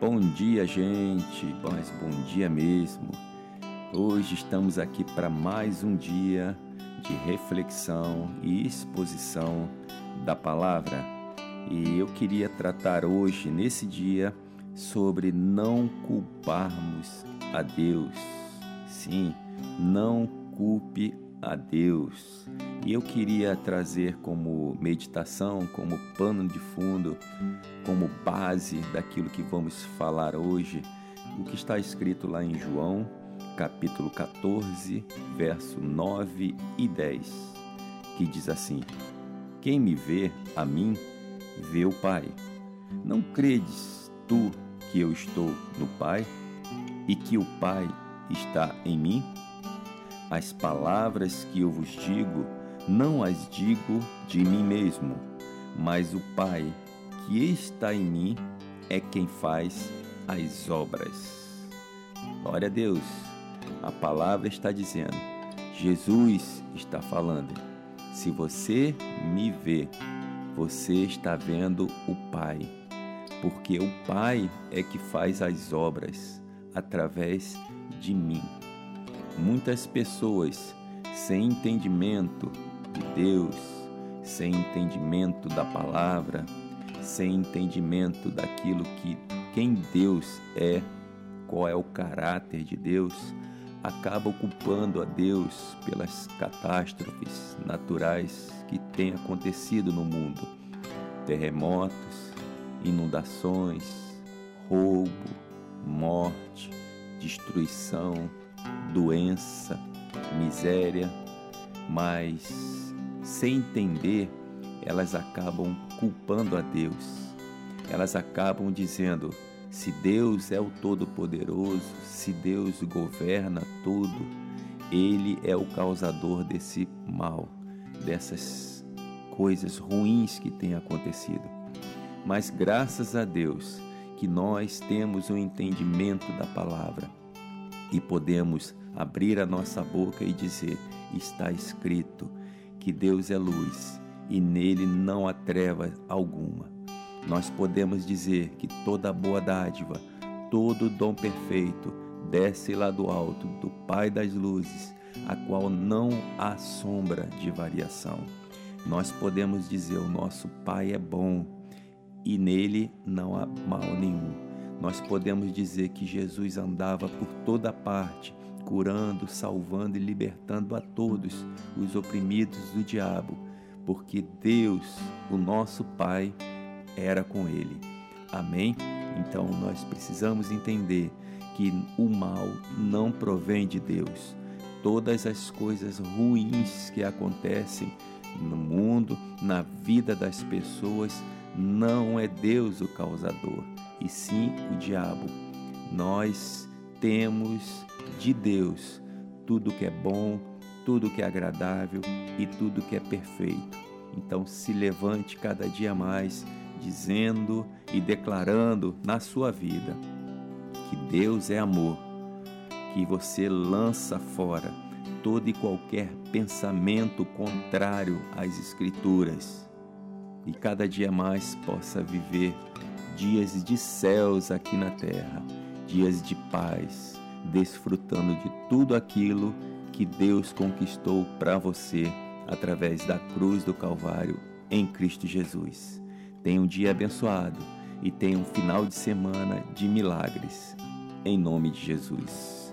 Bom dia, gente, mas bom dia mesmo. Hoje estamos aqui para mais um dia de reflexão e exposição da palavra. E eu queria tratar hoje, nesse dia, sobre não culparmos a Deus. Sim, não culpe a Deus. E eu queria trazer como meditação, como pano de fundo, como base daquilo que vamos falar hoje, o que está escrito lá em João, capítulo 14, verso 9 e 10, que diz assim: Quem me vê a mim, vê o Pai. Não credes tu que eu estou no Pai e que o Pai está em mim? As palavras que eu vos digo, não as digo de mim mesmo, mas o Pai que está em mim é quem faz as obras. Glória a Deus. A palavra está dizendo, Jesus está falando. Se você me vê, você está vendo o Pai, porque o Pai é que faz as obras através de mim. Muitas pessoas sem entendimento de Deus, sem entendimento da palavra, sem entendimento daquilo que quem Deus é, qual é o caráter de Deus, acaba culpando a Deus pelas catástrofes naturais que têm acontecido no mundo. Terremotos, inundações, roubo, morte, destruição, doença, miséria, mas sem entender, elas acabam culpando a Deus. Elas acabam dizendo: se Deus é o Todo-Poderoso, se Deus governa tudo, Ele é o causador desse mal, dessas coisas ruins que têm acontecido. Mas graças a Deus que nós temos o um entendimento da palavra e podemos abrir a nossa boca e dizer: está escrito que Deus é luz e nele não há treva alguma. Nós podemos dizer que toda boa dádiva, todo dom perfeito desce lá do alto do Pai das luzes, a qual não há sombra de variação. Nós podemos dizer: o nosso Pai é bom e nele não há mal nenhum. Nós podemos dizer que Jesus andava por toda parte, curando, salvando e libertando a todos os oprimidos do diabo, porque Deus, o nosso Pai, era com ele. Amém? Então nós precisamos entender que o mal não provém de Deus. Todas as coisas ruins que acontecem no mundo, na vida das pessoas, não é Deus o causador e sim o diabo. Nós temos de Deus tudo que é bom, tudo que é agradável e tudo que é perfeito. Então se levante cada dia mais dizendo e declarando na sua vida que Deus é amor, que você lança fora todo e qualquer pensamento contrário às Escrituras e cada dia mais possa viver dias de céus aqui na terra, dias de paz, desfrutando de tudo aquilo que Deus conquistou para você através da cruz do Calvário em Cristo Jesus. Tenha um dia abençoado e tenha um final de semana de milagres. Em nome de Jesus.